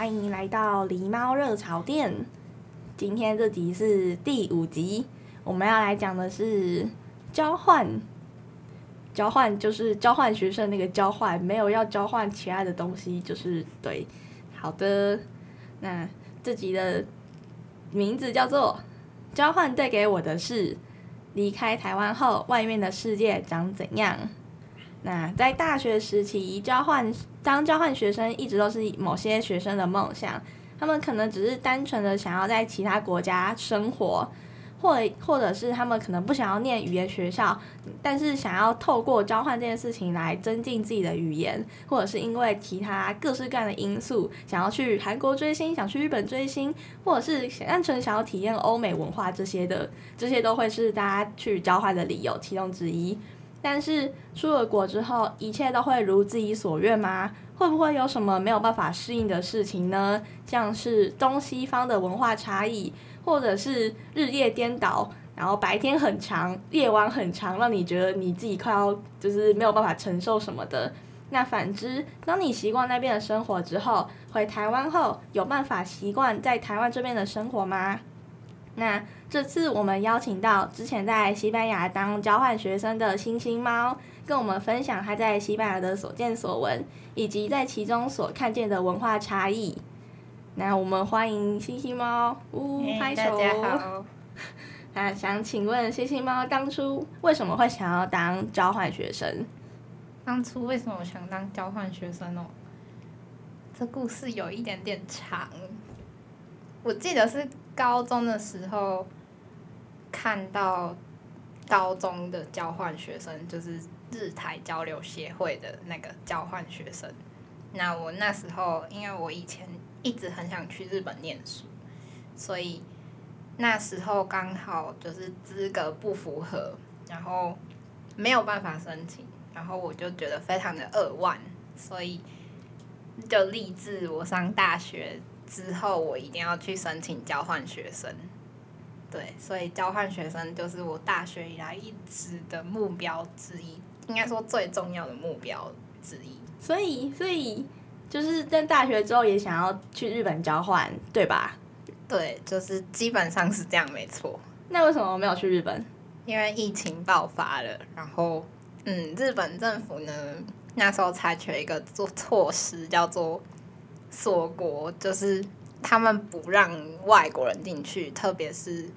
欢迎来到狸猫热潮店。今天这集是第五集，我们要来讲的是交换。交换就是交换学生那个交换，没有要交换其他的东西，就是对。好的，那这集的名字叫做《交换带给我的是离开台湾后，外面的世界长怎样》。那在大学时期，交换当交换学生一直都是某些学生的梦想。他们可能只是单纯的想要在其他国家生活，或或者是他们可能不想要念语言学校，但是想要透过交换这件事情来增进自己的语言，或者是因为其他各式各样的因素，想要去韩国追星，想去日本追星，或者是单纯想要体验欧美文化这些的，这些都会是大家去交换的理由其中之一。但是出了国之后，一切都会如自己所愿吗？会不会有什么没有办法适应的事情呢？像是东西方的文化差异，或者是日夜颠倒，然后白天很长，夜晚很长，让你觉得你自己快要就是没有办法承受什么的。那反之，当你习惯那边的生活之后，回台湾后有办法习惯在台湾这边的生活吗？那这次我们邀请到之前在西班牙当交换学生的星星猫，跟我们分享他在西班牙的所见所闻，以及在其中所看见的文化差异。那我们欢迎星星猫，呜、嗯，拍手。大家好。那想请问星星猫当初为什么会想要当交换学生？当初为什么我想当交换学生哦？这故事有一点点长。我记得是高中的时候，看到高中的交换学生，就是日台交流协会的那个交换学生。那我那时候，因为我以前一直很想去日本念书，所以那时候刚好就是资格不符合，然后没有办法申请，然后我就觉得非常的扼腕，所以就立志我上大学。之后我一定要去申请交换学生，对，所以交换学生就是我大学以来一直的目标之一，应该说最重要的目标之一。所以，所以就是在大学之后也想要去日本交换，对吧？对，就是基本上是这样，没错。那为什么没有去日本？因为疫情爆发了，然后，嗯，日本政府呢，那时候采取了一个做措施，叫做。锁国就是他们不让外国人进去，特别是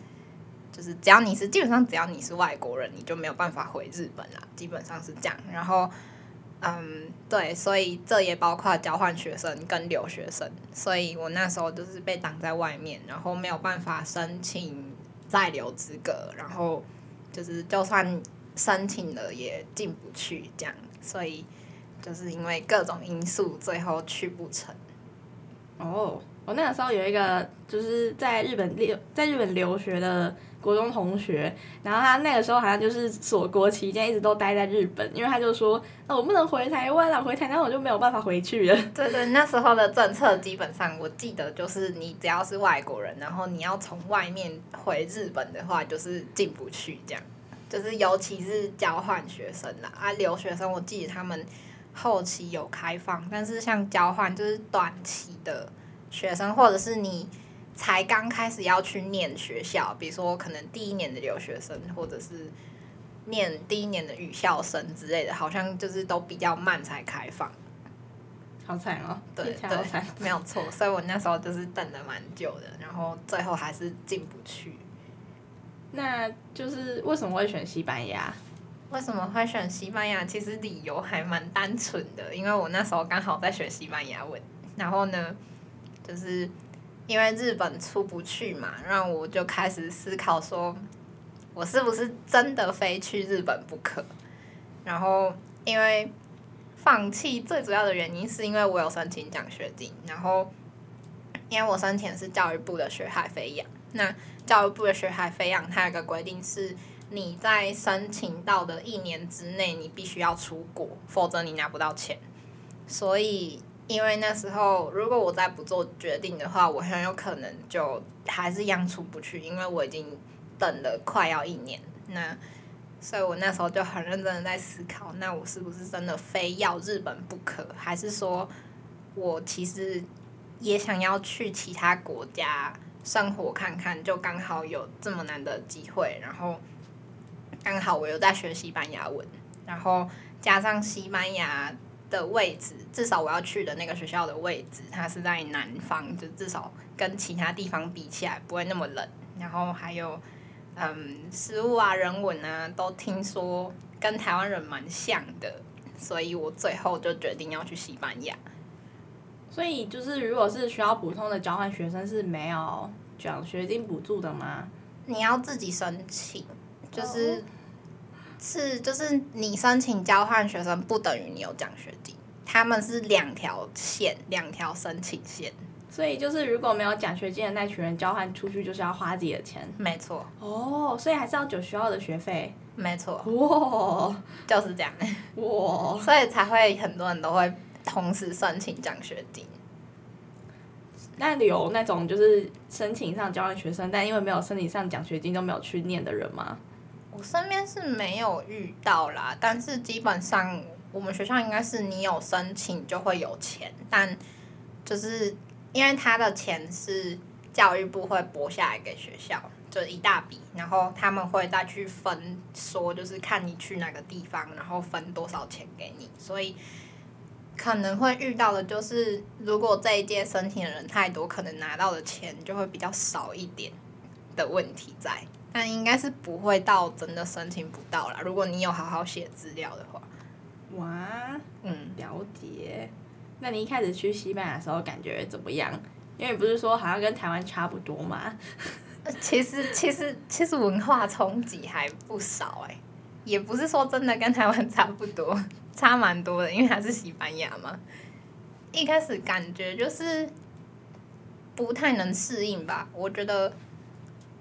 就是只要你是基本上只要你是外国人，你就没有办法回日本啦，基本上是这样。然后，嗯，对，所以这也包括交换学生跟留学生，所以我那时候就是被挡在外面，然后没有办法申请在留资格，然后就是就算申请了也进不去这样，所以就是因为各种因素，最后去不成。哦，我那个时候有一个就是在日本留在日本留学的国中同学，然后他那个时候好像就是锁国期间一直都待在日本，因为他就说，哦，我不能回台湾了，回台湾我就没有办法回去了。对对，那时候的政策基本上我记得就是你只要是外国人，然后你要从外面回日本的话，就是进不去这样。就是尤其是交换学生啦，啊，留学生我记得他们。后期有开放，但是像交换就是短期的学生，或者是你才刚开始要去念学校，比如说可能第一年的留学生，或者是念第一年的语校生之类的，好像就是都比较慢才开放。好惨哦！对对，没有错，所以我那时候就是等了蛮久的，然后最后还是进不去。那就是为什么会选西班牙？为什么会选西班牙？其实理由还蛮单纯的，因为我那时候刚好在学西班牙文，然后呢，就是因为日本出不去嘛，让我就开始思考说，我是不是真的非去日本不可？然后因为放弃最主要的原因是因为我有申请奖学金，然后因为我申请的是教育部的学海飞扬，那教育部的学海飞扬它有个规定是。你在申请到的一年之内，你必须要出国，否则你拿不到钱。所以，因为那时候如果我再不做决定的话，我很有可能就还是一样出不去，因为我已经等了快要一年。那，所以我那时候就很认真的在思考，那我是不是真的非要日本不可，还是说我其实也想要去其他国家生活看看，就刚好有这么难的机会，然后。刚好我又在学西班牙文，然后加上西班牙的位置，至少我要去的那个学校的位置，它是在南方，就至少跟其他地方比起来不会那么冷。然后还有，嗯，食物啊、人文啊，都听说跟台湾人蛮像的，所以我最后就决定要去西班牙。所以就是，如果是需要普通的交换学生是没有奖学金补助的吗？你要自己申请。就是是就是你申请交换学生不等于你有奖学金，他们是两条线，两条申请线。所以就是如果没有奖学金的那群人交换出去，就是要花自己的钱。没错。哦，所以还是要缴学校的学费。没错。哇，就是这样。哇，所以才会很多人都会同时申请奖学金。那有那种就是申请上交换学生，但因为没有申请上奖学金，都没有去念的人吗？我身边是没有遇到啦，但是基本上我们学校应该是你有申请就会有钱，但就是因为他的钱是教育部会拨下来给学校，就一大笔，然后他们会再去分，说就是看你去哪个地方，然后分多少钱给你，所以可能会遇到的就是如果这一届申请的人太多，可能拿到的钱就会比较少一点的问题在。但应该是不会到真的申请不到啦。如果你有好好写资料的话，哇，嗯，了解。那你一开始去西班牙的时候感觉怎么样？因为不是说好像跟台湾差不多吗？其实其实其实文化冲击还不少哎、欸，也不是说真的跟台湾差不多，差蛮多的，因为它是西班牙嘛。一开始感觉就是不太能适应吧，我觉得。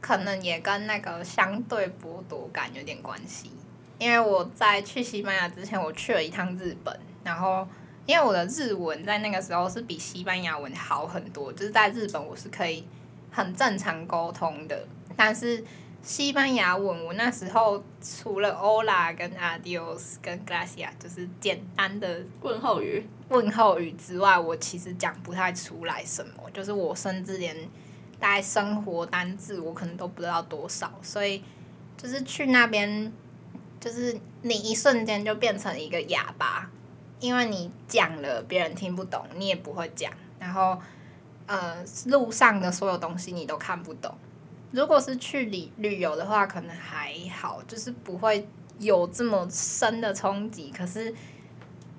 可能也跟那个相对剥夺感有点关系，因为我在去西班牙之前，我去了一趟日本，然后因为我的日文在那个时候是比西班牙文好很多，就是在日本我是可以很正常沟通的，但是西班牙文我那时候除了 Hola 跟 Adios 跟 Gracias 就是简单的问候语问候语之外，我其实讲不太出来什么，就是我甚至连。大概生活单字我可能都不知道多少，所以就是去那边，就是你一瞬间就变成一个哑巴，因为你讲了别人听不懂，你也不会讲，然后呃路上的所有东西你都看不懂。如果是去旅旅游的话，可能还好，就是不会有这么深的冲击。可是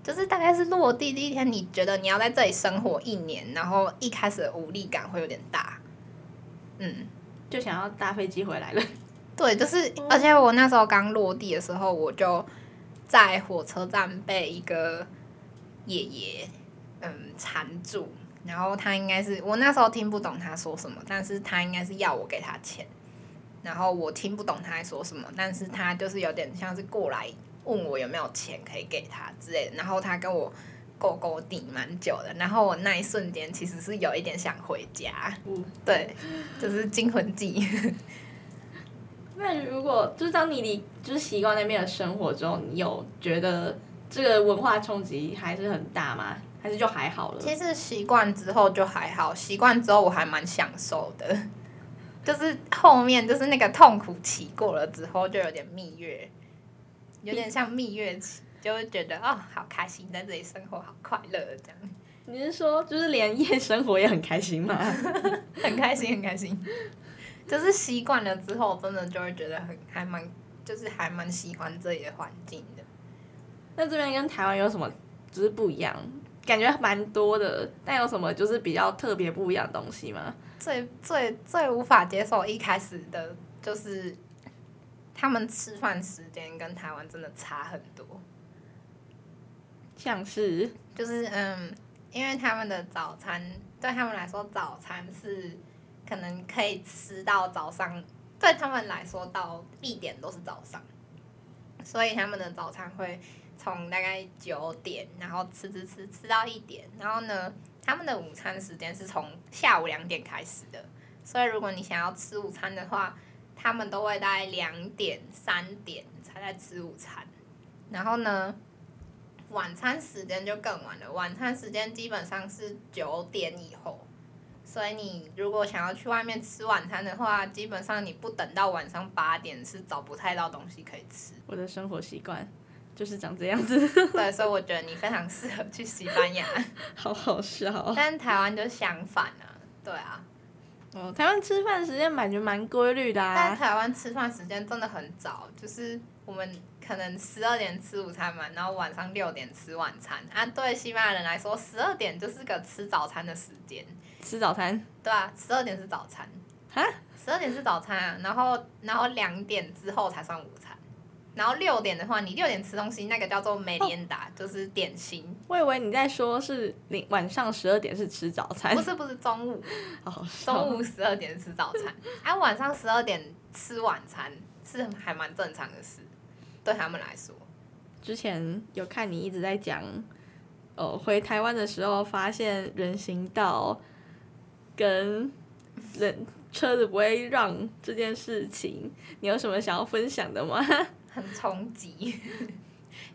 就是大概是落地第一天，你觉得你要在这里生活一年，然后一开始的无力感会有点大。嗯，就想要搭飞机回来了。对，就是，而且我那时候刚落地的时候，我就在火车站被一个爷爷嗯缠住，然后他应该是我那时候听不懂他说什么，但是他应该是要我给他钱，然后我听不懂他在说什么，但是他就是有点像是过来问我有没有钱可以给他之类的，然后他跟我。勾勾顶蛮久的，然后我那一瞬间其实是有一点想回家，嗯，对，就是惊魂记。那如果就是当你离就是习惯那边的生活之后，你有觉得这个文化冲击还是很大吗？还是就还好了？其实习惯之后就还好，习惯之后我还蛮享受的，就是后面就是那个痛苦期过了之后，就有点蜜月，有点像蜜月期。就会觉得哦，好开心，在这里生活好快乐这样。你是说，就是连夜生活也很开心吗？很开心，很开心。就是习惯了之后，真的就会觉得很还蛮就是还蛮喜欢这里的环境的。那这边跟台湾有什么就是不一样？感觉蛮多的，但有什么就是比较特别不一样的东西吗？最最最无法接受一开始的就是他们吃饭时间跟台湾真的差很多，像是就是嗯，因为他们的早餐对他们来说早餐是可能可以吃到早上，对他们来说到一点都是早上，所以他们的早餐会。从大概九点，然后吃吃吃吃到一点，然后呢，他们的午餐时间是从下午两点开始的，所以如果你想要吃午餐的话，他们都会大概两点三点才在吃午餐，然后呢，晚餐时间就更晚了，晚餐时间基本上是九点以后，所以你如果想要去外面吃晚餐的话，基本上你不等到晚上八点是找不太到东西可以吃。我的生活习惯。就是长这样子，对，所以我觉得你非常适合去西班牙，好好笑。但台湾就相反啊，对啊，哦，台湾吃饭时间感觉蛮规律的啊。但台湾吃饭时间真的很早，就是我们可能十二点吃午餐嘛，然后晚上六点吃晚餐啊。对西班牙人来说，十二点就是个吃早餐的时间。吃早餐？对啊，十二点是早餐。啊？十二点是早餐啊，然后然后两点之后才算午餐。然后六点的话，你六点吃东西，那个叫做梅连达，就是点心。我以为你在说是你晚上十二点是吃早餐。不是不是中午，中午十二点吃早餐，啊，晚上十二点吃晚餐是还蛮正常的事，对他们来说。之前有看你一直在讲，哦，回台湾的时候发现人行道跟人车子不会让这件事情，你有什么想要分享的吗？很冲击，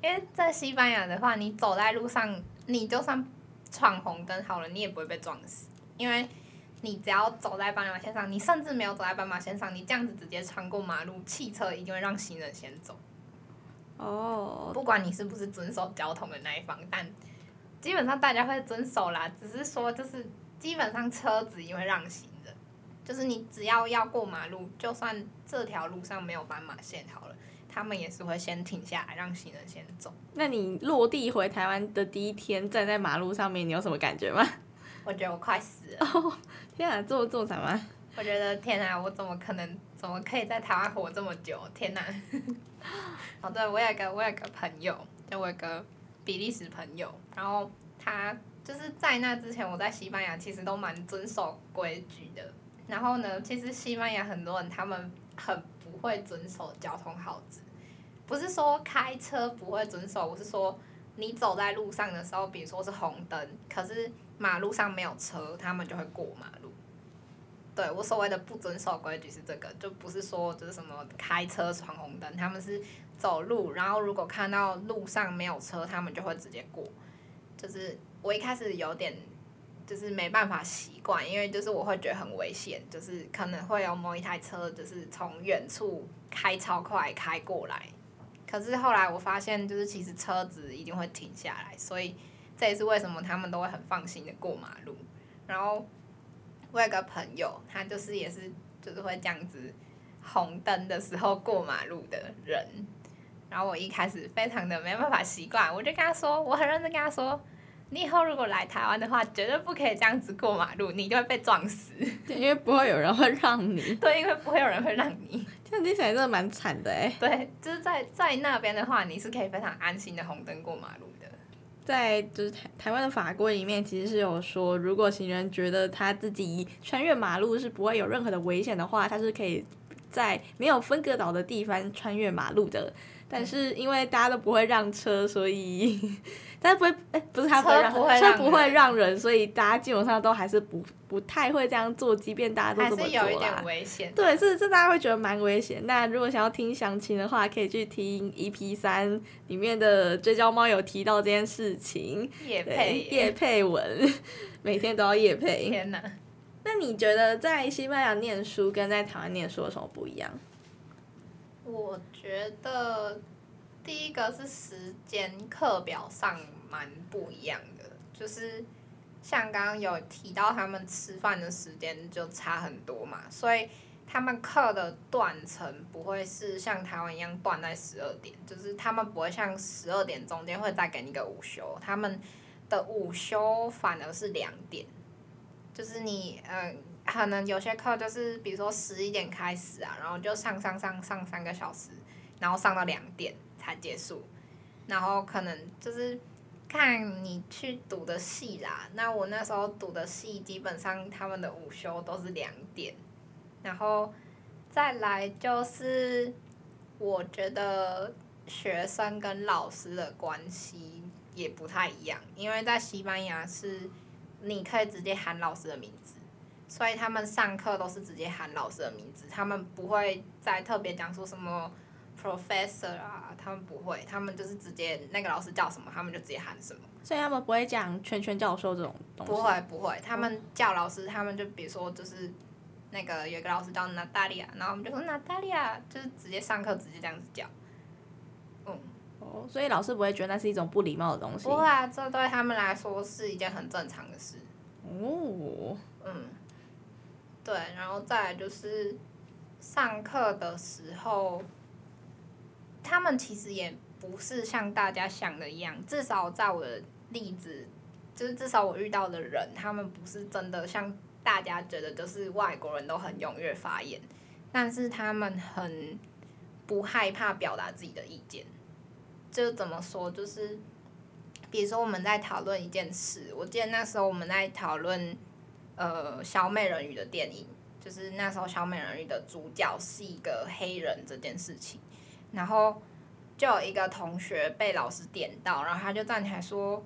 因为在西班牙的话，你走在路上，你就算闯红灯好了，你也不会被撞死，因为你只要走在斑马线上，你甚至没有走在斑马线上，你这样子直接穿过马路，汽车一定会让行人先走。哦，oh. 不管你是不是遵守交通的那一方，但基本上大家会遵守啦，只是说就是基本上车子因为让行人，就是你只要要过马路，就算这条路上没有斑马线好了。他们也是会先停下来，让行人先走。那你落地回台湾的第一天，站在马路上面，你有什么感觉吗？我觉得我快死了。哦，天啊，这么这么惨吗？我觉得天啊，我怎么可能，怎么可以在台湾活这么久？天哪！哦，对，我有个我有个朋友，就我有个比利时朋友，然后他就是在那之前，我在西班牙其实都蛮遵守规矩的。然后呢，其实西班牙很多人他们很不会遵守交通号志。不是说开车不会遵守，我是说你走在路上的时候，比如说是红灯，可是马路上没有车，他们就会过马路。对，我所谓的不遵守规矩是这个，就不是说就是什么开车闯红灯，他们是走路，然后如果看到路上没有车，他们就会直接过。就是我一开始有点就是没办法习惯，因为就是我会觉得很危险，就是可能会有某一台车就是从远处开超快开过来。可是后来我发现，就是其实车子一定会停下来，所以这也是为什么他们都会很放心的过马路。然后我有个朋友，他就是也是就是会这样子红灯的时候过马路的人。然后我一开始非常的没办法习惯，我就跟他说，我很认真跟他说，你以后如果来台湾的话，绝对不可以这样子过马路，你就会被撞死。因为不会有人会让你。对，因为不会有人会让你。这样听起来真的蛮惨的哎。对，就是在在那边的话，你是可以非常安心的红灯过马路的。在就是台台湾的法规里面，其实是有说，如果行人觉得他自己穿越马路是不会有任何的危险的话，他是可以在没有分隔岛的地方穿越马路的。但是因为大家都不会让车，所以。但是不会，哎，不是他不会让，车不会让人，所以大家基本上都还是不不太会这样做，即便大家都这么做，还是有一点危险。对，是这大家会觉得蛮危险。那如果想要听详情的话，可以去听 EP 三里面的追焦猫有提到这件事情。叶配叶配文，每天都要叶配。天哪！那你觉得在西班牙念书跟在台湾念书有什么不一样？我觉得。第一个是时间课表上蛮不一样的，就是像刚刚有提到他们吃饭的时间就差很多嘛，所以他们课的断层不会是像台湾一样断在十二点，就是他们不会像十二点中间会再给你个午休，他们的午休反而是两点，就是你嗯、可能有些课就是比如说十一点开始啊，然后就上上上上三个小时，然后上到两点才结束，然后可能就是看你去读的系啦。那我那时候读的系基本上他们的午休都是两点。然后再来就是，我觉得学生跟老师的关系也不太一样，因为在西班牙是你可以直接喊老师的名字，所以他们上课都是直接喊老师的名字，他们不会再特别讲说什么 professor 啊，他们不会，他们就是直接那个老师叫什么，他们就直接喊什么。所以他们不会讲圈圈教授这种东西。不会不会，他们叫老师，他们就比如说就是。那个有一个老师叫娜塔莉亚，然后我们就说娜塔莉亚，就是直接上课直接这样子叫，嗯，哦，所以老师不会觉得那是一种不礼貌的东西。不会啊，这对他们来说是一件很正常的事。哦，嗯，对，然后再来就是上课的时候，他们其实也不是像大家想的一样，至少在我的例子，就是至少我遇到的人，他们不是真的像。大家觉得就是外国人都很踊跃发言，但是他们很不害怕表达自己的意见。就怎么说，就是比如说我们在讨论一件事，我记得那时候我们在讨论呃小美人鱼的电影，就是那时候小美人鱼的主角是一个黑人这件事情，然后就有一个同学被老师点到，然后他就站起来说：“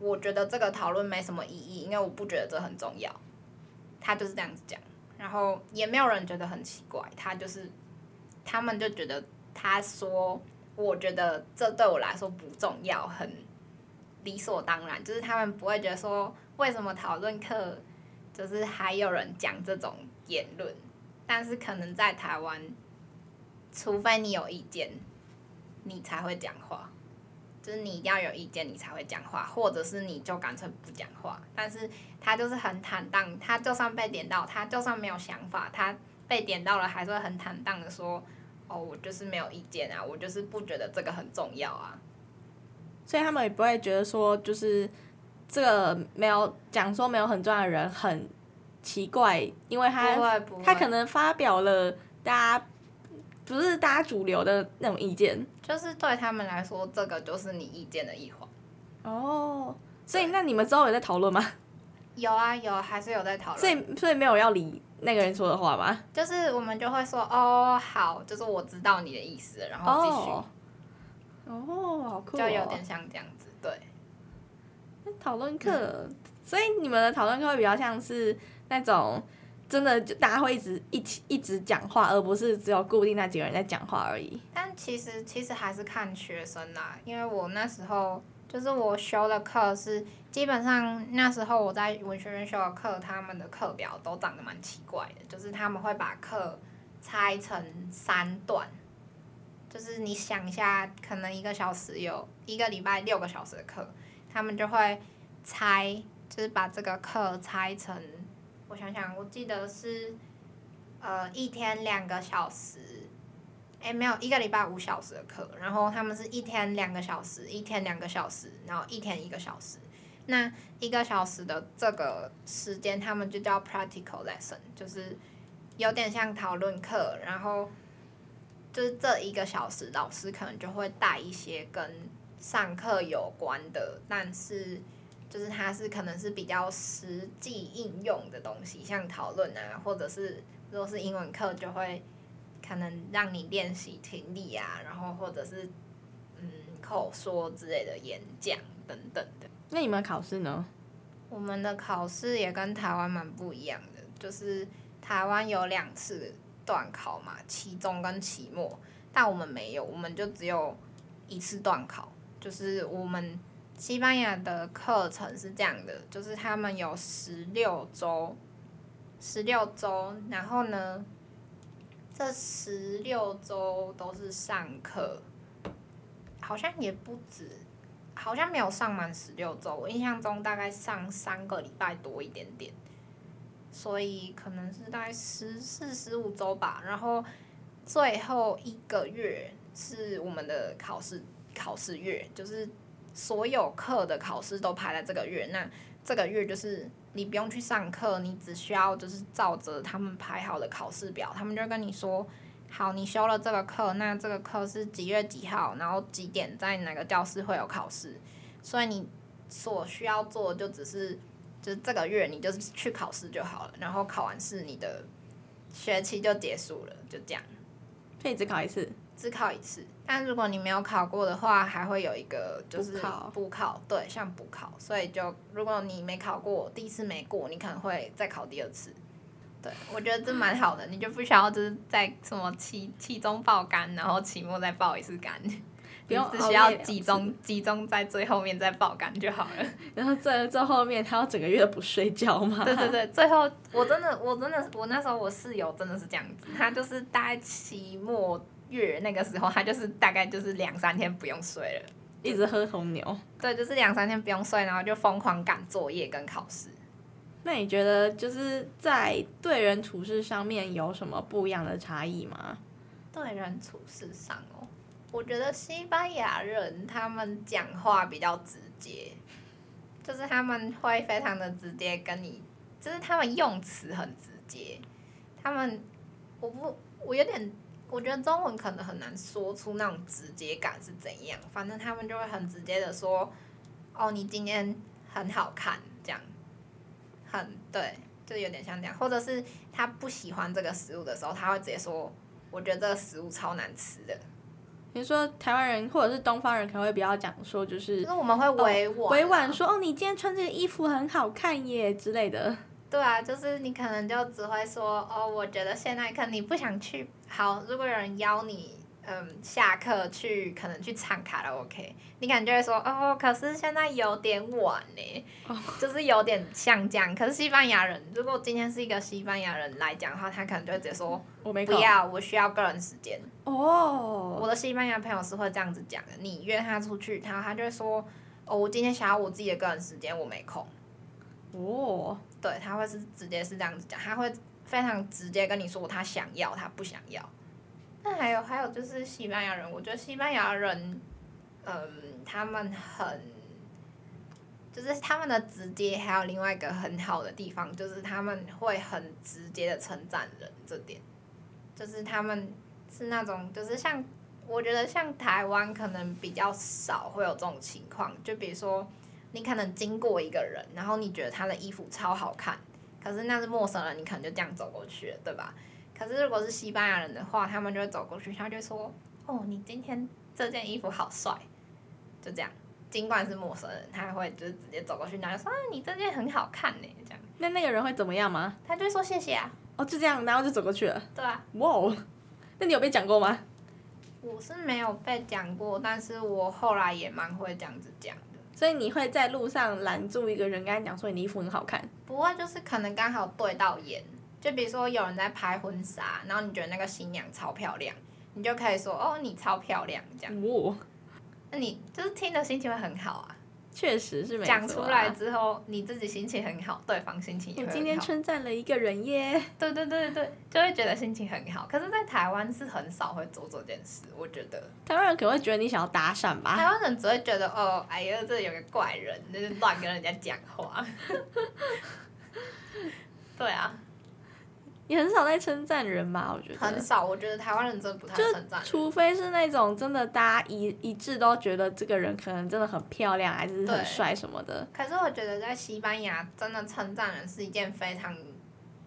我觉得这个讨论没什么意义，因为我不觉得这很重要。”他就是这样子讲，然后也没有人觉得很奇怪。他就是，他们就觉得他说，我觉得这对我来说不重要，很理所当然。就是他们不会觉得说，为什么讨论课就是还有人讲这种言论。但是可能在台湾，除非你有意见，你才会讲话。就是你一定要有意见，你才会讲话，或者是你就干脆不讲话。但是他就是很坦荡，他就算被点到，他就算没有想法，他被点到了，还是会很坦荡的说：“哦，我就是没有意见啊，我就是不觉得这个很重要啊。”所以他们也不会觉得说，就是这个没有讲说没有很重要的人很奇怪，因为他他可能发表了大家。不是大家主流的那种意见，就是对他们来说，这个就是你意见的一环。哦，所以那你们之后有在讨论吗？有啊，有，还是有在讨论。所以，所以没有要理那个人说的话吗？就是我们就会说，哦，好，就是我知道你的意思，然后继续。哦，哦，好酷哦。就有点像这样子，对。讨论课，嗯，所以你们的讨论课会比较像是那种。真的就大家会一直一起一直讲话，而不是只有固定那几个人在讲话而已。但其实其实还是看学生啦，因为我那时候就是我修的课是基本上那时候我在文学院修的课，他们的课表都长得蛮奇怪的，就是他们会把课拆成三段，就是你想一下，可能一个小时有一个礼拜六个小时的课，他们就会拆，就是把这个课拆成。我想想，我记得是，呃，一天两个小时，哎，没有，一个礼拜五小时的课，然后他们是一天两个小时，一天两个小时，然后一天一个小时。那一个小时的这个时间，他们就叫 practical lesson，就是有点像讨论课，然后就是这一个小时，老师可能就会带一些跟上课有关的，但是。就是它是可能是比较实际应用的东西，像讨论啊，或者是如果是英文课，就会可能让你练习听力啊，然后或者是嗯口说之类的演讲等等的。那你们考试呢？我们的考试也跟台湾蛮不一样的，就是台湾有两次段考嘛，期中跟期末，但我们没有，我们就只有一次段考，就是我们。西班牙的课程是这样的，就是他们有十六周，十六周，然后呢，这十六周都是上课，好像也不止，好像没有上满十六周，我印象中大概上三个礼拜多一点点，所以可能是大概十四十五周吧。然后最后一个月是我们的考试考试月，就是所有课的考试都排在这个月。那这个月就是你不用去上课，你只需要就是照着他们排好的考试表，他们就跟你说。好，你修了这个课，那这个课是几月几号，然后几点在哪个教室会有考试，所以你所需要做的就只是，就是这个月你就是去考试就好了，然后考完试你的学期就结束了，就这样。所以只考一次？只考一次，但如果你没有考过的话，还会有一个就是补考，对，像补考，所以就如果你没考过，第一次没过，你可能会再考第二次。对，我觉得这蛮好的，你就不需要就是在什么期期中爆肝，然后期末再爆一次肝，不用只需要集中集中在最后面再爆肝就好了。然后最最后面他要整个月不睡觉吗？对对对，最后我真的我真的我那时候我室友真的是这样子，他就是大概期末月那个时候，他就是大概就是两三天不用睡了，一直喝红牛。对，就是两三天不用睡，然后就疯狂赶作业跟考试。那你觉得就是在对人处事上面有什么不一样的差异吗？对人处事上哦，我觉得西班牙人他们讲话比较直接，就是他们会非常的直接跟你，就是他们用词很直接。他们我不我有点，我觉得中文可能很难说出那种直接感是怎样。反正他们就会很直接的说：“哦，你今天很好看。”这样。很对，就有点像这样，或者是他不喜欢这个食物的时候，他会直接说：“我觉得这个食物超难吃的。”比如说台湾人或者是东方人可能会比较讲说，就是，就是我们会委婉、啊哦、委婉说：“哦，你今天穿这个衣服很好看耶之类的。”对啊，就是你可能就只会说：“哦，我觉得现在可能你不想去。”好，如果有人邀你。嗯，下课去可能去唱卡拉 OK，你感觉说哦，可是现在有点晚呢，oh. 就是有点像这样。可是西班牙人，如果今天是一个西班牙人来讲的话，他可能就会直接说，我没空，不要，我需要个人时间。哦，oh. 我的西班牙朋友是会这样子讲的。你约他出去，他他就会说，哦，我今天想要我自己的个人时间，我没空。哦，oh. 对，他会是直接是这样子讲，他会非常直接跟你说他想要，他不想要。那还有还有就是西班牙人，我觉得西班牙人，嗯，他们很，就是他们的直接，还有另外一个很好的地方，就是他们会很直接的称赞人，这点，就是他们是那种，就是像我觉得像台湾可能比较少会有这种情况，就比如说你可能经过一个人，然后你觉得他的衣服超好看，可是那是陌生人，你可能就这样走过去了，对吧？可是如果是西班牙人的话，他们就会走过去，他就说：“哦，你今天这件衣服好帅。”就这样，尽管是陌生人，他还会就是直接走过去，然后就说：“啊，你这件很好看呢。”这样。那那个人会怎么样吗？他就会说谢谢啊。哦，就这样，然后就走过去了。对啊。哇哦，那你有被讲过吗？我是没有被讲过，但是我后来也蛮会这样子讲的。所以你会在路上拦住一个人，跟他讲说你的衣服很好看？不会，就是可能刚好对到眼。就比如说有人在拍婚纱，然后你觉得那个新娘超漂亮，你就可以说哦，你超漂亮这样。哦，那你就是听的心情会很好啊。确实是没错。讲出来之后，你自己心情很好，对方心情也很好。我今天称赞了一个人耶。对对对对，就会觉得心情很好。可是，在台湾是很少会做这件事，我觉得。台湾人可能会觉得你想要搭讪吧？台湾人只会觉得哦，哎呀，这里有个怪人，就是乱跟人家讲话。对啊。你很少在称赞人吧？我觉得很少。我觉得台湾人真的不太称赞。除非是那种真的大家一一致都觉得这个人可能真的很漂亮，还是很帅什么的。可是我觉得在西班牙，真的称赞人是一件非常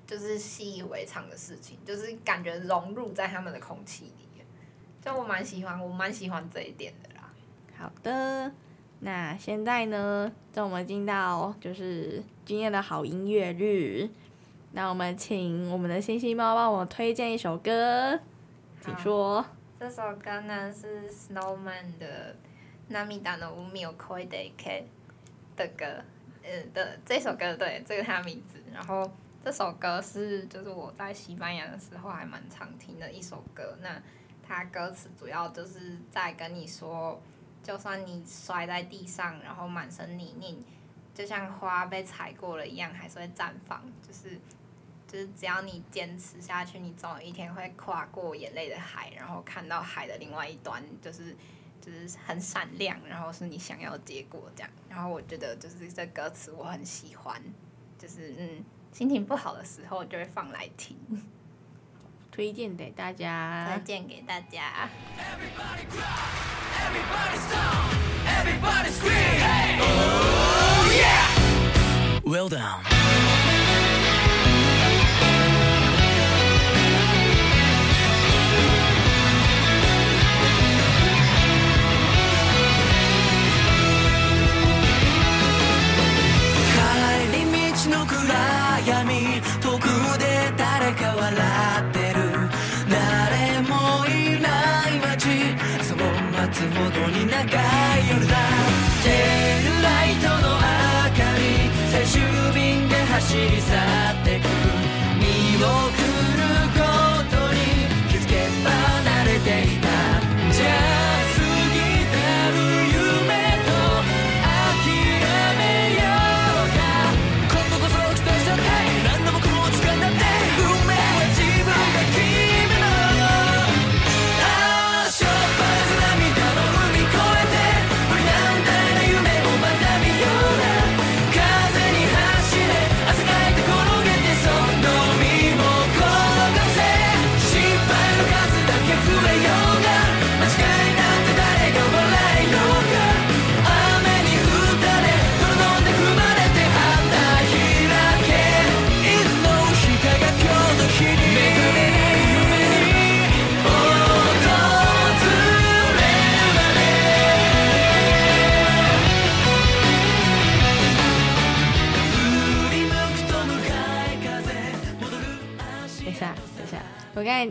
就是习以为常的事情，就是感觉融入在他们的空气里。就我蛮喜欢，我蛮喜欢这一点的啦。好的，那现在呢，让我们进到就是今天的好音乐日。那我们请我们的星星猫帮我推荐一首歌，请说。这首歌呢是 Snowman 的《涙の海を越えてゆけ》的歌，嗯的这首歌对，这个他的名字。然后这首歌是就是我在西班牙的时候还蛮常听的一首歌。那它歌词主要就是在跟你说，就算你摔在地上，然后满身泥泞，就像花被踩过了一样，还是会绽放，就是。 就是只要你坚持下去，你总有一天会跨过眼泪的海，然后看到海的另外一端，就是就是很闪亮，然后是你想要的结果这样。然后我觉得就是这歌词我很喜欢，就是嗯，心情不好的时候就会放来听。推荐给大家，推荐给大家。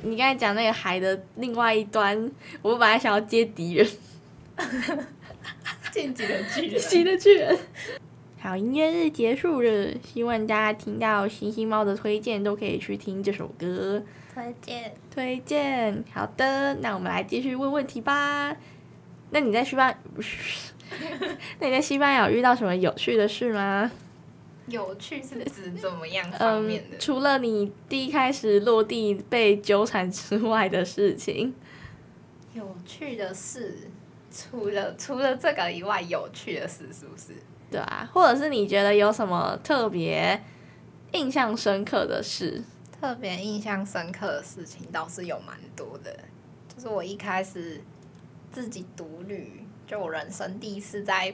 你刚才讲那个海的另外一端，我本来想要接敌人，进击的巨人，进击的巨人。好，音乐日结束了，希望大家听到星星猫的推荐都可以去听这首歌。推荐，推荐。好的，那我们来继续问问题吧。那你在西班，那你在西班牙有遇到什么有趣的事吗？有趣是指怎么样方面的？嗯，除了你第一开始落地被纠缠之外的事情。有趣的事，除了除了这个以外，有趣的事是不是？对啊，或者是你觉得有什么特别印象深刻的事？特别印象深刻的事情倒是有蛮多的，就是我一开始自己独旅，就我人生第一次在。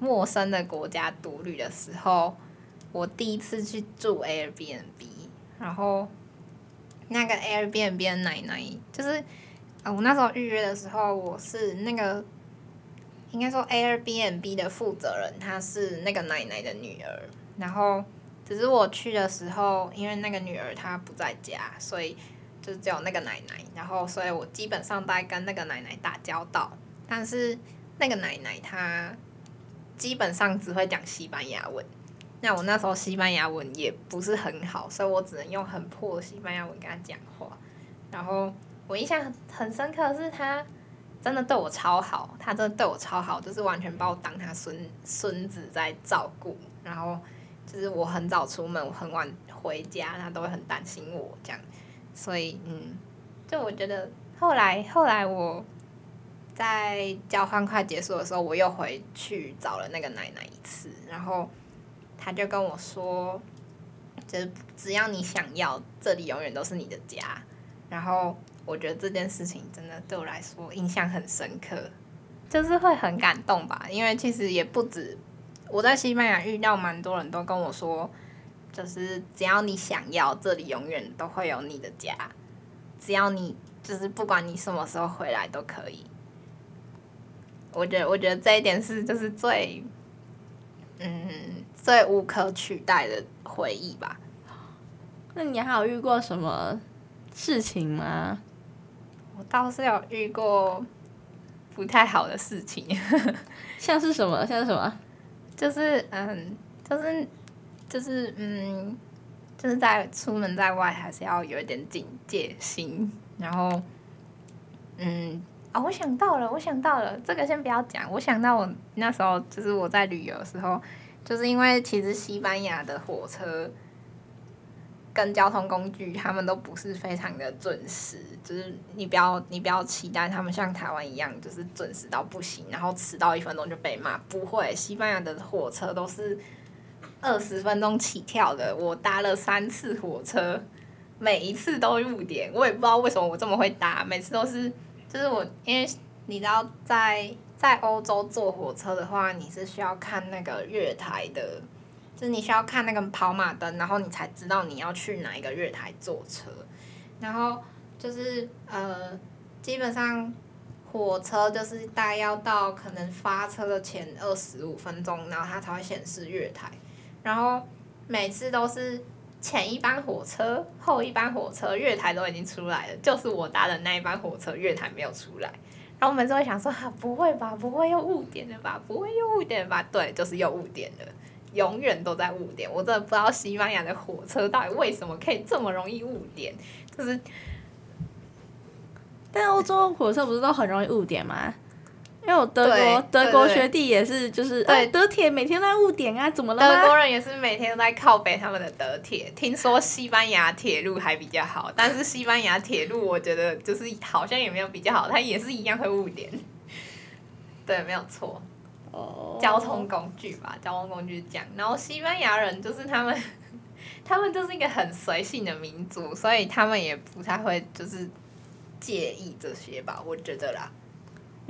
陌生的国家独旅的时候，我第一次去住 Airbnb，然后那个 Airbnb 的奶奶就是，呃，我那时候预约的时候，我是那个应该说 Airbnb 的负责人，她是那个奶奶的女儿，然后只是我去的时候，因为那个女儿她不在家，所以就只有那个奶奶，然后所以我基本上在跟那个奶奶打交道，但是那个奶奶她。基本上只会讲西班牙文，那我那时候西班牙文也不是很好，所以我只能用很破的西班牙文跟他讲话。然后我印象很深刻的是，他真的对我超好，他真的对我超好，就是完全把我当他孙孙子在照顾。然后就是我很早出门，我很晚回家，他都会很担心我这样。所以嗯，就我觉得后来后来我。在交换快结束的时候，我又回去找了那个奶奶一次，然后他就跟我说，就是只要你想要，这里永远都是你的家。然后我觉得这件事情真的对我来说印象很深刻，就是会很感动吧。因为其实也不止我在西班牙遇到蛮多人都跟我说，就是只要你想要，这里永远都会有你的家。只要你就是不管你什么时候回来都可以。我觉得，我觉得这一点是就是最，嗯，最无可取代的回忆吧。那你还有遇过什么事情吗？我倒是有遇过不太好的事情，像是什么？像是什么？就是嗯，就是就是嗯，就是在出门在外还是要有一点警戒心，然后嗯。哦，我想到了，我想到了，这个先不要讲。我想到我那时候就是我在旅游的时候，就是因为其实西班牙的火车跟交通工具，他们都不是非常的准时，就是你不要你不要期待他们像台湾一样，就是准时到不行，然后迟到一分钟就被骂。不会，西班牙的火车都是二十分钟起跳的。我搭了三次火车，每一次都误点，我也不知道为什么我这么会搭，每次都是就是我，因为你知道在在欧洲坐火车的话，你是需要看那个月台的。就是你需要看那个跑马灯，然后你才知道你要去哪一个月台坐车。然后就是呃，基本上火车就是大概要到可能发车的前二十五分钟，然后它才会显示月台。然后每次都是前一班火车、后一班火车月台都已经出来了，就是我搭的那一班火车月台没有出来。然后我们就会想说：哈，不会吧？不会又误点了吧？不会又误点了吧？对，就是又误点了。永远都在误点，我真的不知道西班牙的火车到底为什么可以这么容易误点，就是，但欧洲火车不是都很容易误点吗？因为我德国德国学弟也是，就是对、啊、德铁每天都在误点啊，怎么了？德国人也是每天都在靠北他们的德铁。听说西班牙铁路还比较好，但是西班牙铁路我觉得就是好像也没有比较好，它也是一样会误点。对，没有错。哦交通工具吧，交通工具讲，然后西班牙人就是他们，他们就是一个很随性的民族，所以他们也不太会就是介意这些吧，我觉得啦。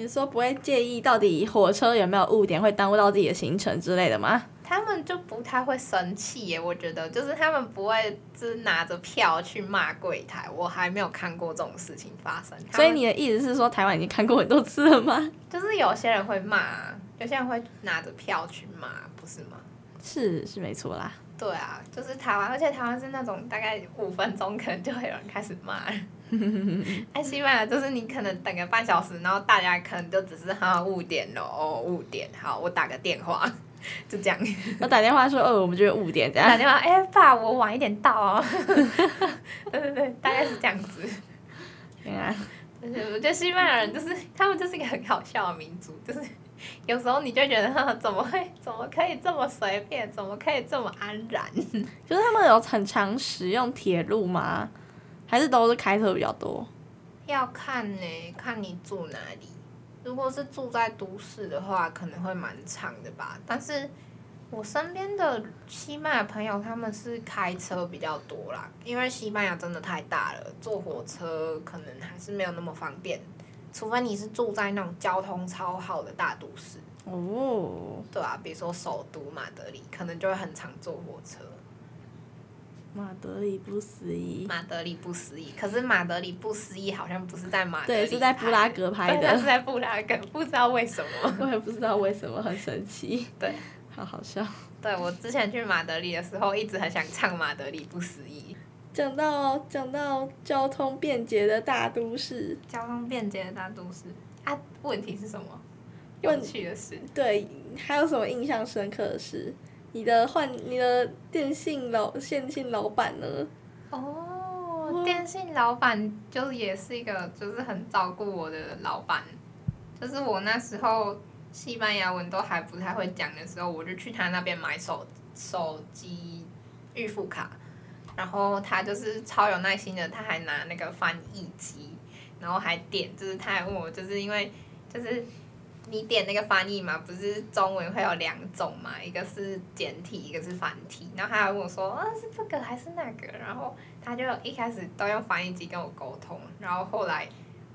你说不会介意到底火车有没有误点，会耽误到自己的行程之类的吗？他们就不太会生气耶，我觉得就是他们不会就是拿着票去骂柜台，我还没有看过这种事情发生。所以你的意思是说，台湾已经看过很多次了吗？就是有些人会骂。有些人会拿着票去骂，不是吗？是是没错啦。对啊，就是台湾，而且台湾是那种大概五分钟可能就会有人开始骂。哎，西班牙就是你可能等个半小时，然后大家可能就只是哈误点了哦，误点，好，我打个电话，就这样。我打电话说，哦，我们就误点这样。打电话，哎、欸，爸，我晚一点到哦。对对对，大概是这样子。对啊，就是我觉得西班牙人就是他们就是一个很好笑的民族，就是。有时候你就觉得哈，怎么会，怎么可以这么随便，怎么可以这么安然？就是他们有很常使用铁路吗？还是都是开车比较多？要看呢，看你住哪里。如果是住在都市的话，可能会蛮长的吧。但是我身边的西班牙朋友，他们是开车比较多啦，因为西班牙真的太大了，坐火车可能还是没有那么方便。除非你是住在那种交通超好的大都市哦，对啊，比如说首都马德里，可能就会很常坐火车。马德里不思议，马德里不思议。可是马德里不思议好像不是在马德里，对，是在布拉格拍的，是在布拉格，不知道为什么，我也不知道为什么，很神奇。对，好好笑。对，我之前去马德里的时候，一直很想唱马德里不思议。讲到讲到交通便捷的大都市，交通便捷的大都市啊，问题是什么？有趣的事。对，还有什么印象深刻的事？你的换你的电信老电信老板呢？哦，电信老板就也是一个就是很照顾我的老板，就是我那时候西班牙文都还不太会讲的时候，我就去他那边买手手机预付卡。然后他就是超有耐心的，他还拿那个翻译机，然后还点，就是他还问我，就是因为就是你点那个翻译嘛，不是中文会有两种嘛，一个是简体，一个是繁体，然后他还问我说，啊是这个还是那个？然后他就一开始都用翻译机跟我沟通，然后后来。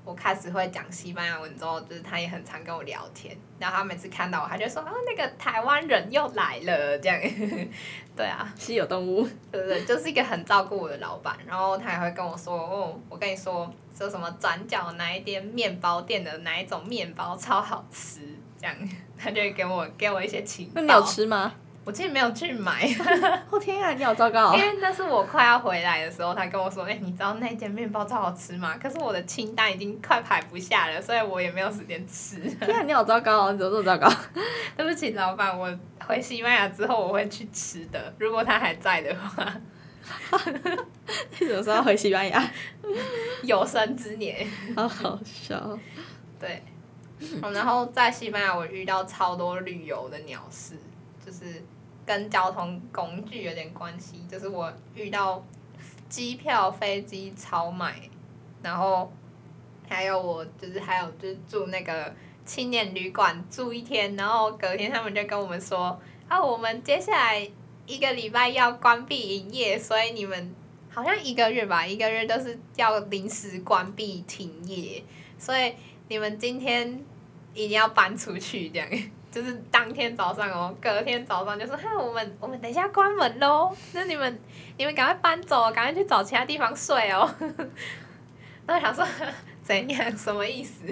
我开始会讲西班牙文之后，就是他也很常跟我聊天，然后他每次看到我，他就说：“哦，那个台湾人又来了。”这样，对啊，稀有动物，对不对？就是一个很照顾我的老板，然后他也会跟我说：“哦，我跟你说，说什么转角哪一间面包店的哪一种面包超好吃。”这样，他就会给我给我一些情报。那你有吃吗？我竟然没有去买，哦天啊，你好糟糕！因为那是我快要回来的时候，他跟我说：“哎、欸，你知道那间面包超好吃吗？”可是我的清单已经快排不下了，所以我也没有时间吃。天啊，你好糟糕哦！你怎么这么糟糕？对不起，老板，我回西班牙之后我会去吃的，如果他还在的话。你什么时候要回西班牙？有生之年。好好笑。对，然后在西班牙我遇到超多旅游的鸟事，就是。跟交通工具有点关系，就是我遇到机票、飞机超买，然后还有我就是还有就是住那个青年旅馆住一天，然后隔天他们就跟我们说啊，我们接下来一个礼拜要关闭营业，所以你们好像一个月吧，一个月都是要临时关闭停业，所以你们今天一定要搬出去这样。就是当天早上哦，隔天早上就说：“哈，我们我们等一下关门喽，那你们你们赶快搬走，赶快去找其他地方睡哦。”那我想说怎样？什么意思？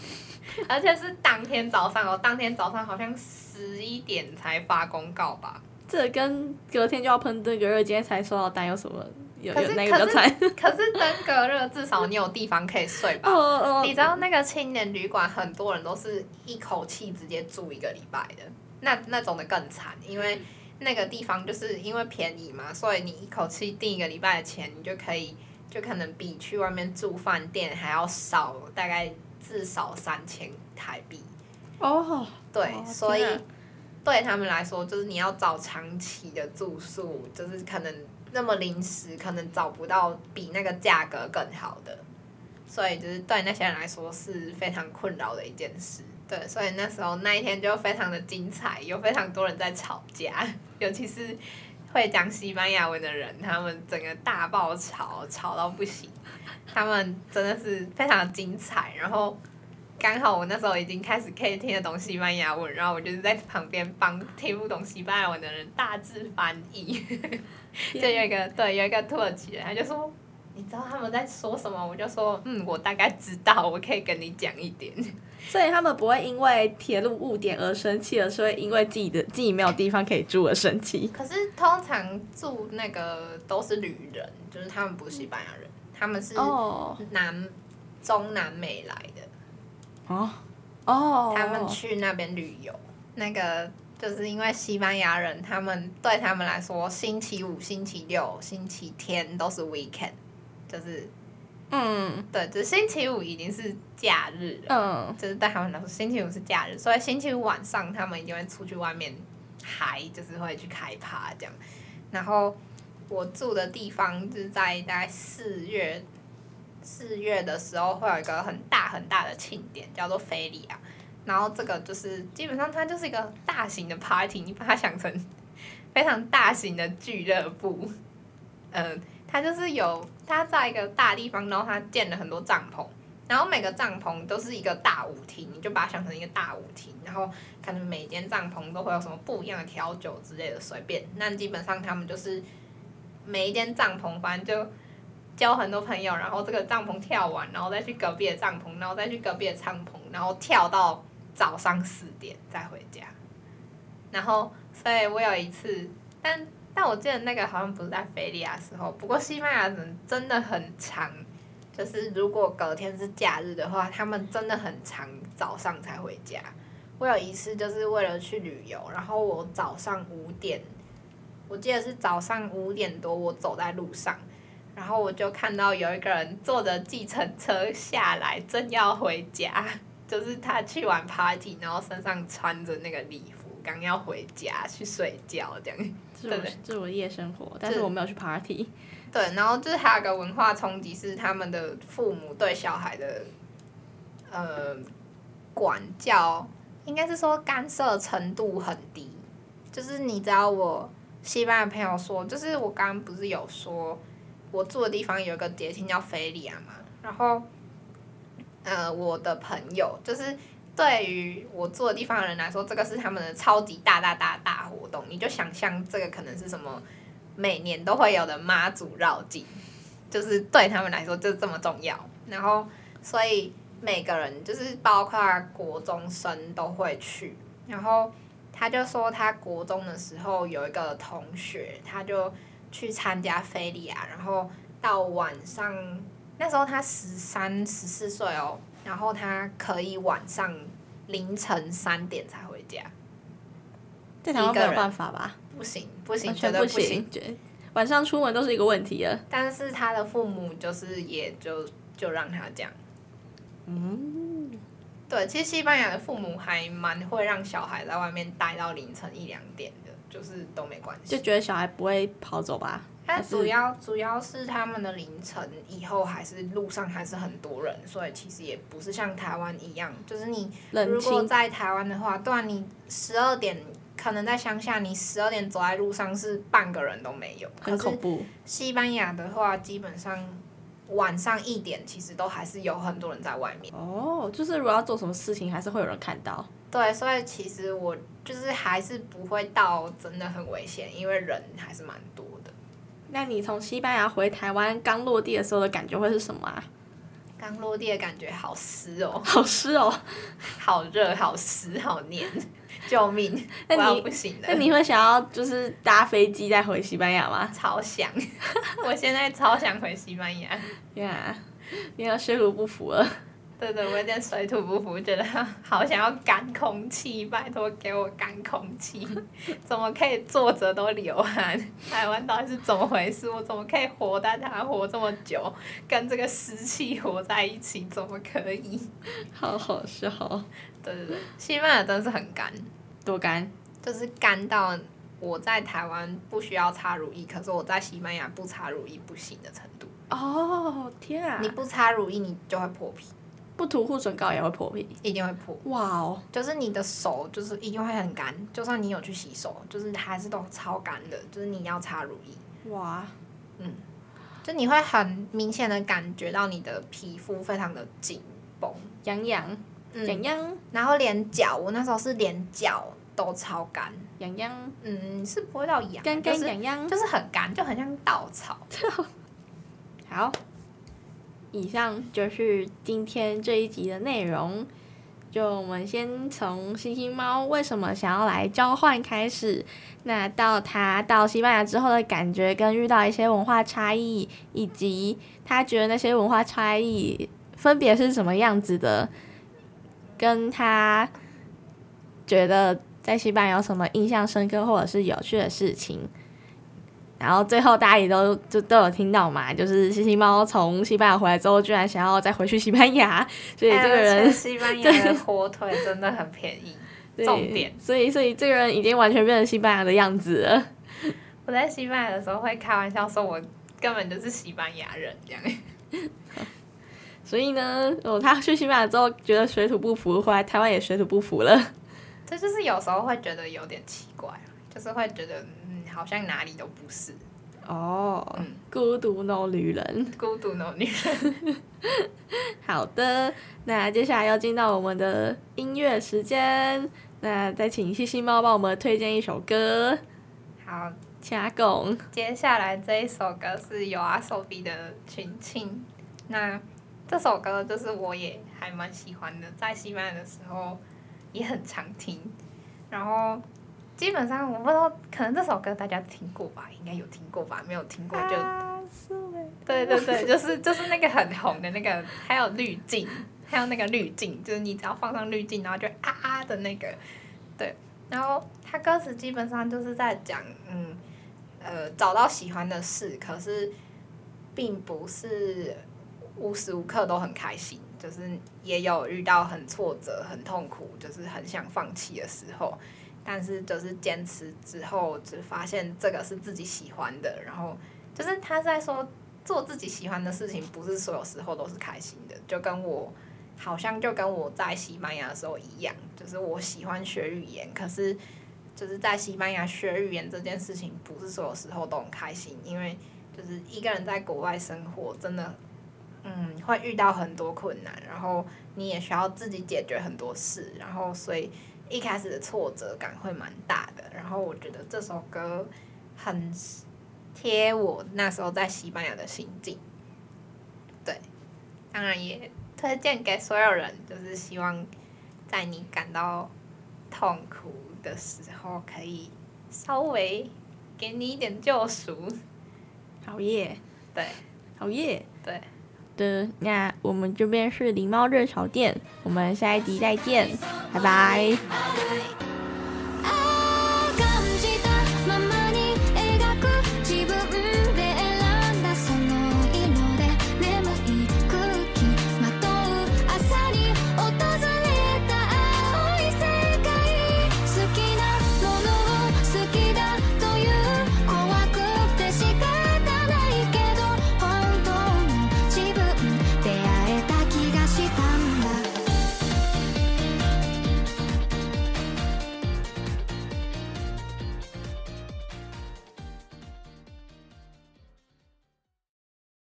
而且是当天早上哦，当天早上好像十一点才发公告吧？这跟隔天就要喷登革热，今天才收到单有什么？有有那个可是 可是登革热至少你有地方可以睡吧？你知道那个青年旅馆很多人都是一口气直接住一个礼拜的，那那种的更惨，因为那个地方就是因为便宜嘛，所以你一口气订一个礼拜的钱，你就可以就可能比去外面住饭店还要少，大概至少三千台币。哦，对，所以对他们来说，就是你要找长期的住宿，就是可能。那么临时可能找不到比那个价格更好的，所以就是对那些人来说是非常困扰的一件事。对，所以那时候那一天就非常的精彩，有非常多人在吵架，尤其是会讲西班牙文的人，他们整个大爆吵，吵到不行。他们真的是非常的精彩，然后刚好我那时候已经开始可以听得懂西班牙文，然后我就是在旁边帮听不懂西班牙文的人大致翻译。就有一个对，有一个土耳其人，他就说，你知道他们在说什么？我就说，嗯，我大概知道，我可以跟你讲一点。所以他们不会因为铁路误点而生气，而是会因为自己的自己没有地方可以住而生气。可是通常住那个都是旅人，就是他们不是西班牙人，他们是南、oh. 中南美来的。哦哦，他们去那边旅游，那个。就是因为西班牙人，他们对他们来说，星期五、星期六、星期天都是 weekend，就是，嗯，对，就星期五已经是假日了，嗯，就是对他们来说，星期五是假日，所以星期五晚上他们一定会出去外面嗨，就是会去开趴这样。然后我住的地方就是在大概四月，四月的时候会有一个很大很大的庆典，叫做菲利亚。然后这个就是基本上它就是一个大型的 party，你把它想成非常大型的俱乐部，嗯、它就是有它在一个大地方，然后它建了很多帐篷，然后每个帐篷都是一个大舞厅，你就把它想成一个大舞厅，然后可能每间帐篷都会有什么不一样的调酒之类的，随便。那基本上他们就是每一间帐篷，反正就交很多朋友，然后这个帐篷跳完，然后再去隔壁的帐篷，然后再去隔壁的帐篷，然后跳到。早上四点再回家，然后，所以我有一次，但但我记得那个好像不是在菲利亚时候，不过西班牙人真的很长，就是如果隔天是假日的话，他们真的很长，早上才回家。我有一次就是为了去旅游，然后我早上五点，我记得是早上五点多，我走在路上，然后我就看到有一个人坐着计程车下来，正要回家。就是他去完 party，然后身上穿着那个礼服，刚要回家去睡觉这样。对对，这是我的夜生活，但是我没有去 party。对，然后就是还有个文化冲击是他们的父母对小孩的，呃，管教应该是说干涉程度很低。就是你知道我西班牙朋友说，就是我刚刚不是有说，我住的地方有一个节庆叫菲利亚嘛，然后。呃，我的朋友就是对于我住的地方的人来说，这个是他们的超级大大大大活动。你就想象这个可能是什么，每年都会有的妈祖绕境，就是对他们来说就这么重要。然后，所以每个人就是包括国中生都会去。然后他就说，他国中的时候有一个同学，他就去参加菲利亚，然后到晚上。那时候他十三、十四岁哦，然后他可以晚上凌晨三点才回家。这条没有办法吧？不行，不行，绝对不行。晚上出门都是一个问题了。但是他的父母就是也就就让他这样。嗯，对，其实西班牙的父母还蛮会让小孩在外面待到凌晨一两点的，就是都没关系。就觉得小孩不会跑走吧？但主要主要是他们的凌晨以后还是路上还是很多人，所以其实也不是像台湾一样，就是你如果在台湾的话，对啊，你十二点可能在乡下，你十二点走在路上是半个人都没有，很恐怖。西班牙的话，基本上。晚上一点，其实都还是有很多人在外面。哦，就是如果要做什么事情，还是会有人看到。对，所以其实我就是还是不会到真的很危险，因为人还是蛮多的。那你从西班牙回台湾刚落地的时候的感觉会是什么啊？刚落地的感觉好湿哦，好湿哦，好热，好湿，好黏。救命！那你不行的。那你会想要就是搭飞机再回西班牙吗？超想，我现在超想回西班牙。呀，你要水土不服了。对对，我有点水土不服，觉得 好想要干空气，拜托给我干空气。怎么可以坐着都流汗？台湾到底是怎么回事？我怎么可以活在它活这么久，跟这个湿气活在一起？怎么可以？好好笑。对对对，西班牙真的是很干。多干？就是干到我在台湾不需要擦乳液，可是我在西班牙不擦乳液不行的程度。哦天啊！你不擦乳液，你就会破皮。不涂护唇膏也会破皮，一定会破。哇哦！就是你的手就是一定会很干，就算你有去洗手，就是还是都超干的。就是你要擦乳液。哇，嗯，就你会很明显的感觉到你的皮肤非常的紧绷、痒痒、痒痒，然后连脚，我那时候是连脚都超干，痒痒。嗯，是不会到痒，干干痒痒，就是很干，就很像稻草。好。以上就是今天这一集的内容。就我们先从星星猫为什么想要来交换开始，那到他到西班牙之后的感觉，跟遇到一些文化差异，以及他觉得那些文化差异分别是什么样子的，跟他觉得在西班牙有什么印象深刻或者是有趣的事情。然后最后大家也都就都有听到嘛，就是星星猫从西班牙回来之后，居然想要再回去西班牙，所以这个人西班牙的 火腿真的很便宜，重点。所以所以这个人已经完全变成西班牙的样子了。我在西班牙的时候会开玩笑说，我根本就是西班牙人这样。所以呢，哦，他去西班牙之后觉得水土不服，回来台湾也水土不服了。这就是有时候会觉得有点奇怪，就是会觉得嗯。好像哪里都不是哦，嗯，孤独 no 女人，孤独 no 女人。好的，那接下来要进到我们的音乐时间，那再请星星猫帮我们推荐一首歌。好，掐拱。接下来这一首歌是 YOASOBI 的《群青》，那这首歌就是我也还蛮喜欢的，在西班牙的时候也很常听，然后。基本上我不知道，可能这首歌大家听过吧，应该有听过吧，没有听过就，对对对，就是就是那个很红的那个，还有滤镜，还有那个滤镜，就是你只要放上滤镜，然后就啊啊的那个，对，然后他歌词基本上就是在讲，嗯，呃，找到喜欢的事，可是并不是无时无刻都很开心，就是也有遇到很挫折、很痛苦，就是很想放弃的时候。但是就是坚持之后，只发现这个是自己喜欢的，然后就是他在说做自己喜欢的事情，不是所有时候都是开心的。就跟我好像就跟我在西班牙的时候一样，就是我喜欢学语言，可是就是在西班牙学语言这件事情，不是所有时候都很开心，因为就是一个人在国外生活，真的嗯会遇到很多困难，然后你也需要自己解决很多事，然后所以。一开始的挫折感会蛮大的，然后我觉得这首歌很贴我那时候在西班牙的心境。对，当然也推荐给所有人，就是希望在你感到痛苦的时候，可以稍微给你一点救赎。好耶！对，好耶！对。那我们这边是狸猫热炒店，我们下一集再见，拜拜。